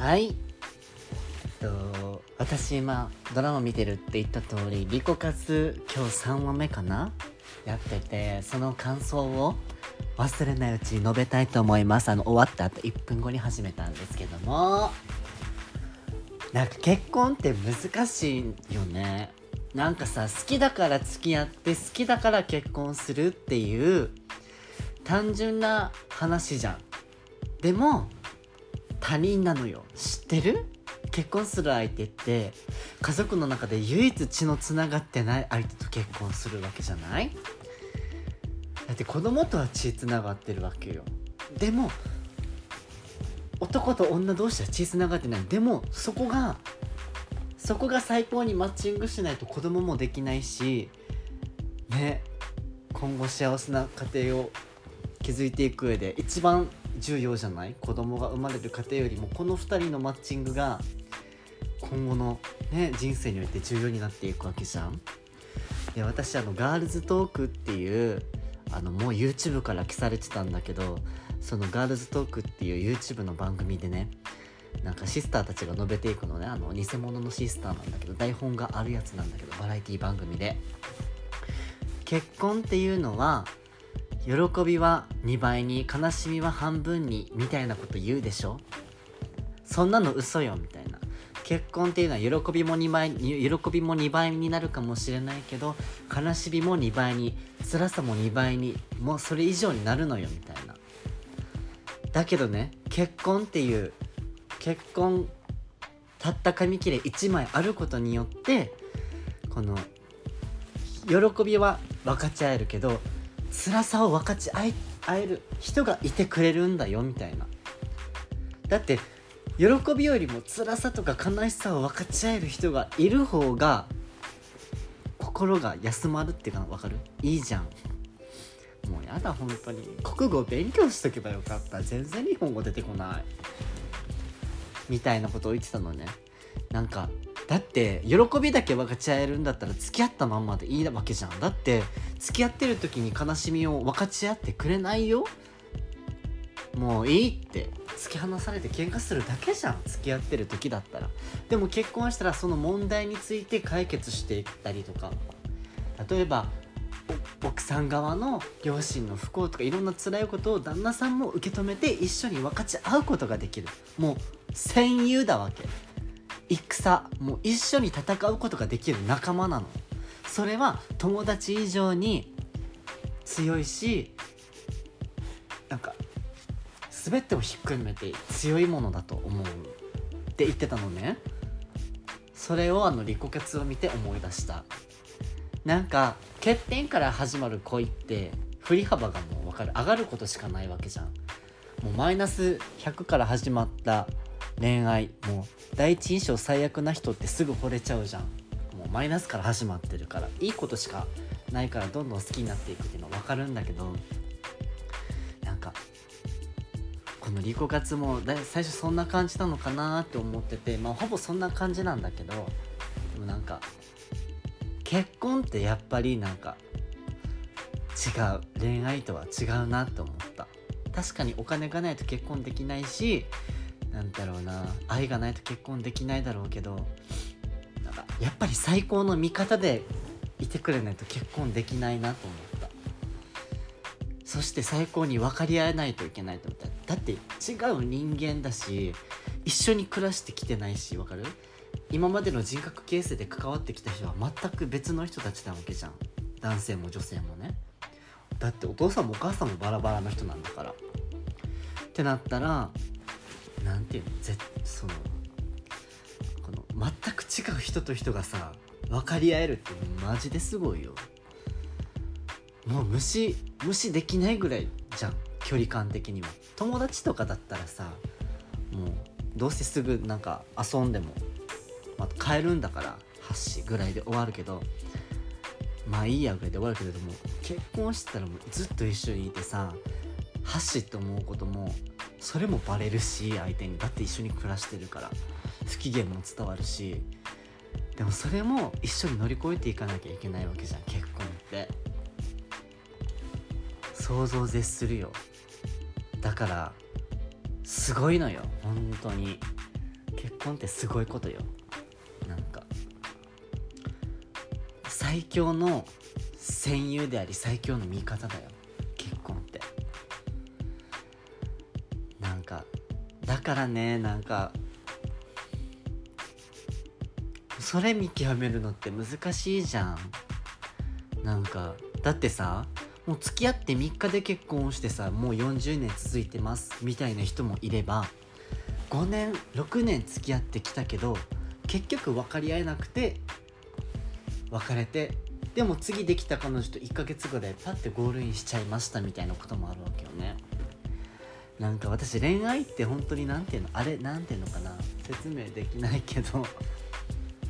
はい。えっと私今ドラマ見てるって言った通りリコ活今日3話目かな？やっててその感想を忘れないうちに述べたいと思います。あの終わった後1分後に始めたんですけども。なんか結婚って難しいよね。なんかさ好きだから付き合って好きだから結婚するっていう単純な話じゃん。でも他人なのよ。知ってる？結婚する相手って家族の中で唯一血のつながってない相手と結婚するわけじゃない？だって子供とは血つながってるわけよ。でも男と女同士は血つながってない。でもそこがそこが最高にマッチングしないと子供もできないしね今後幸せな家庭を築いていく上で一番重要じゃない？子供が生まれる家庭よりもこの2人のマッチングが今後の、ね、人生において重要になっていくわけじゃん。で私あのガールズトークっていうあのもう YouTube から消されてたんだけどそのガールズトークっていう YouTube の番組でねなんかシスターたちが述べていくのね。あの偽物のシスターなんだけど台本があるやつなんだけどバラエティ番組で。結婚っていうのは喜びは2倍に悲しみは半分にみたいなこと言うでしょ？そんなの嘘よみたいな。結婚っていうのは喜びも2倍喜びも2倍になるかもしれないけど悲しみも2倍に辛さも2倍にもうそれ以上になるのよみたいな。だけどね結婚っていう結婚たった紙切れ1枚あることによってこの喜びは分かち合えるけど辛さを分かち合える人がいてくれるんだよみたいな。だって喜びよりも辛さとか悲しさを分かち合える人がいる方が心が休まるっていうか分かる？いいじゃん。もうやだ本当に。国語勉強しとけばよかった。全然日本語出てこない。みたいなことを言ってたのね。なんかだって喜びだけ分かち合えるんだったら付き合ったまんまでいいわけじゃん。だって付き合ってる時に悲しみを分かち合ってくれないよ。もういいって。突き放されて喧嘩するだけじゃん。付き合ってる時だったら。でも結婚したらその問題について解決していったりとか。例えば奥さん側の両親の不幸とかいろんな辛いことを旦那さんも受け止めて一緒に分かち合うことができる。もう戦友だわけ。戦もう一緒に戦うことができる仲間なの。それは友達以上に強いしなんか全てをひっくるめて強いものだと思う。って言ってたのね。それをあのリコケツを見て思い出した。なんか欠点から始まる恋って振り幅がもう分かる。上がることしかないわけじゃん。もうマイナス100から始まった恋愛。もう第一印象最悪な人ってすぐ惚れちゃうじゃん。もうマイナスから始まってるから。いいことしかないからどんどん好きになっていくっていうのは分かるんだけどなんかこのリコ活も最初そんな感じなのかなって思っててまあほぼそんな感じなんだけどでもなんか結婚ってやっぱりなんか違う。恋愛とは違うなって思った。確かにお金がないと結婚できないしなんだろうな。愛がないと結婚できないだろうけどなんかやっぱり最高の味方でいてくれないと結婚できないなと思った。そして最高に分かり合えないといけないと思った。だって違う人間だし一緒に暮らしてきてないし分かる？今までの人格形成で関わってきた人は全く別の人たちなわけじゃん。男性も女性もね。だってお父さんもお母さんもバラバラな人なんだから。ってなったらなんていうの？ぜそのこの全く違う人と人がさ分かり合えるってマジですごいよ。もう無視無視できないぐらいじゃん距離感的には。友達とかだったらさもうどうせすぐなんか遊んでも、まあ、帰るんだから8時ぐらいで終わるけどまあいいやぐらいで終わるけれども結婚してたらもうずっと一緒にいてさ8時って思うこともそれもバレるし相手に。だって一緒に暮らしてるから。不機嫌も伝わるし。でもそれも一緒に乗り越えていかなきゃいけないわけじゃん結婚って。想像絶するよ。だからすごいのよ。本当に。結婚ってすごいことよ。なんか。最強の戦友であり最強の味方だよ。からねなんかそれ見極めるのって難しいじゃん。なんかだってさもう付き合って3日で結婚してさもう40年続いてますみたいな人もいれば5年6年付き合ってきたけど結局分かり合えなくて別れてでも次できた彼女と1ヶ月後でパッてゴールインしちゃいましたみたいなこともあるわけよね。なんか私恋愛って本当に何ていうのあれ何ていうのかな説明できないけど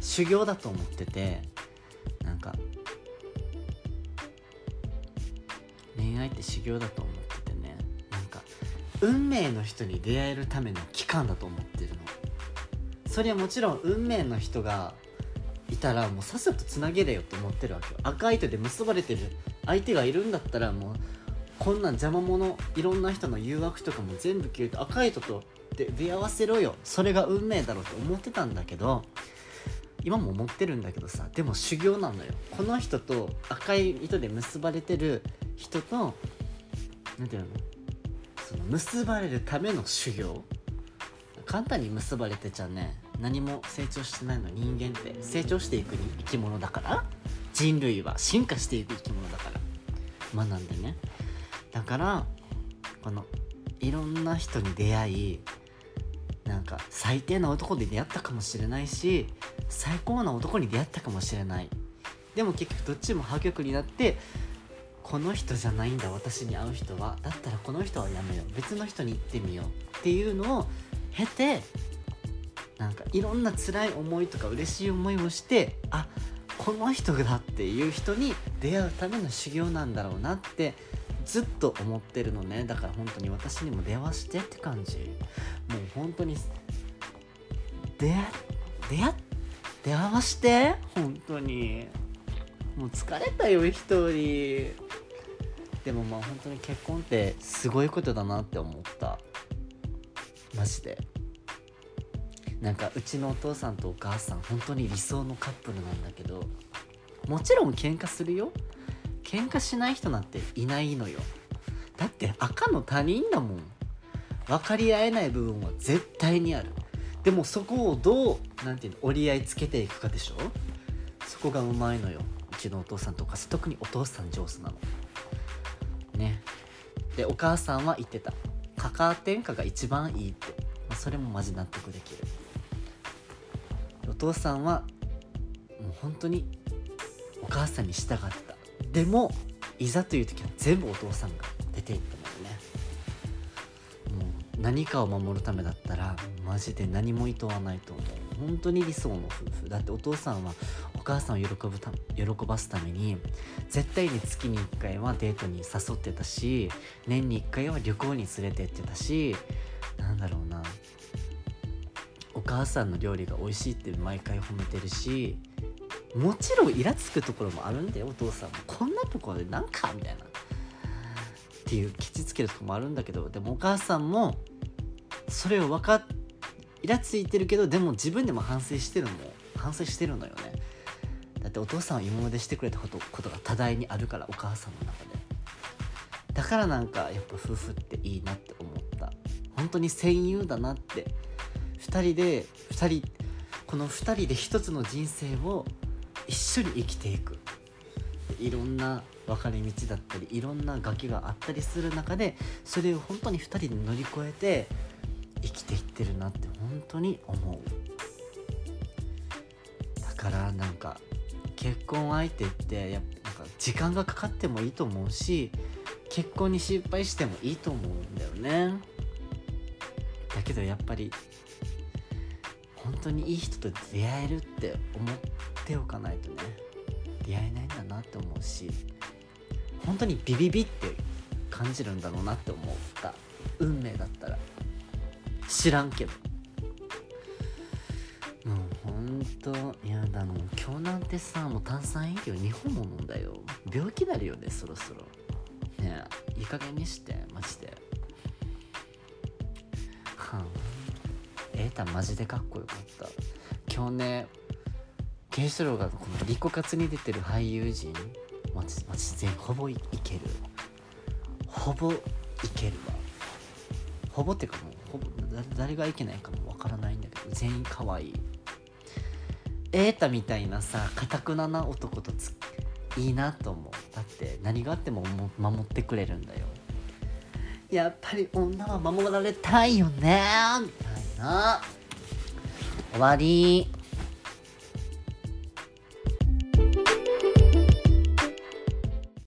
修行だと思っててなんか恋愛って修行だと思っててねなんか運命の人に出会えるための期間だと思ってるの。それはもちろん運命の人がいたらもうさっさとつなげれよって思ってるわけよ。赤い糸で結ばれてる相手がいるんだったらもうこんなん邪魔者いろんな人の誘惑とかも全部消えて赤い糸とで出会わせろよ。それが運命だろうと思ってたんだけど今も思ってるんだけどさでも修行なのよ。この人と赤い糸で結ばれてる人と何ていうの？その結ばれるための修行。簡単に結ばれてちゃね。何も成長してないの。人間って。成長していく生き物だから。人類は進化していく生き物だから。学んでね。だからこのいろんな人に出会いなんか最低な男で出会ったかもしれないし最高な男に出会ったかもしれない。でも結局どっちも破局になってこの人じゃないんだ私に会う人は。だったらこの人はやめよう。別の人に行ってみよう。っていうのを経てなんかいろんな辛い思いとか嬉しい思いをしてあこの人だっていう人に出会うための修行なんだろうなってずっと思ってるのね。だから本当に私にも電話してって感じ。もう本当に出会出会出会わして？本当に。もう疲れたよ一人。でもまあ本当に結婚ってすごいことだなって思った。マジで。なんかうちのお父さんとお母さん本当に理想のカップルなんだけどもちろん喧嘩するよ。喧嘩しない人なんていないのよ。だって赤の他人だもん。分かり合えない部分は絶対にある。でもそこをどう何て言うの折り合いつけていくかでしょ。そこがうまいのよ。うちのお父さんとか特にお父さん上手なの。ね。でお母さんは言ってた。カカア天下が一番いいって、まあ、それもマジ納得できる。お父さんはもう本当にお母さんに従ってた。でもいざという時は全部お父さんが出ていったのね。もう何かを守るためだったらマジで何も厭わないと思う。本当に理想の夫婦。だってお父さんはお母さんを喜ぶた喜ばすために絶対に月に1回はデートに誘ってたし年に1回は旅行に連れてってたしなんだろうな。お母さんの料理が美味しいって毎回褒めてるしもちろんイラつくところもあるんだよお父さんも。こんなところでなんかみたいな。っていうケチつけるとこもあるんだけどでもお母さんもそれを分かっイラついてるけどでも自分でも反省してるのも反省してるのよね。だってお父さんは今までしてくれたことことが多大にあるからお母さんの中で。だからなんかやっぱ夫婦っていいなって思った。本当に戦友だなって。2人で2人この2人で1つの人生を一緒に生きていく。いろんな分かれ道だったりいろんな崖があったりする中でそれを本当に2人で乗り越えて生きていってるなって本当に思う。だからなんか結婚相手ってやっぱなんか時間がかかってもいいと思うし結婚に失敗してもいいと思うんだよね。だけどやっぱり本当にいい人と出会えるって思っておかないとね出会えないんだなって思うし本当にビビビって感じるんだろうなって思った。運命だったら。知らんけど。もうほんとやだもう今日なんてさもう炭酸飲料2本も飲んだよ。病気なるよねそろそろ。ねえいい加減にしてマジで。はあ。えータマジでかっこよかった。今日ねケンシロウがこのリコカツに出てる俳優陣マジマジ全ほぼいける。ほぼいけるわ。ほぼっていうかもうほぼ誰がいけないかもわからないんだけど全員可愛い。瑛太みたいなさかたくなな男とついいなと思う。だって何があってもも守ってくれるんだよ。やっぱり女は守られたいよねみたいな。終わり。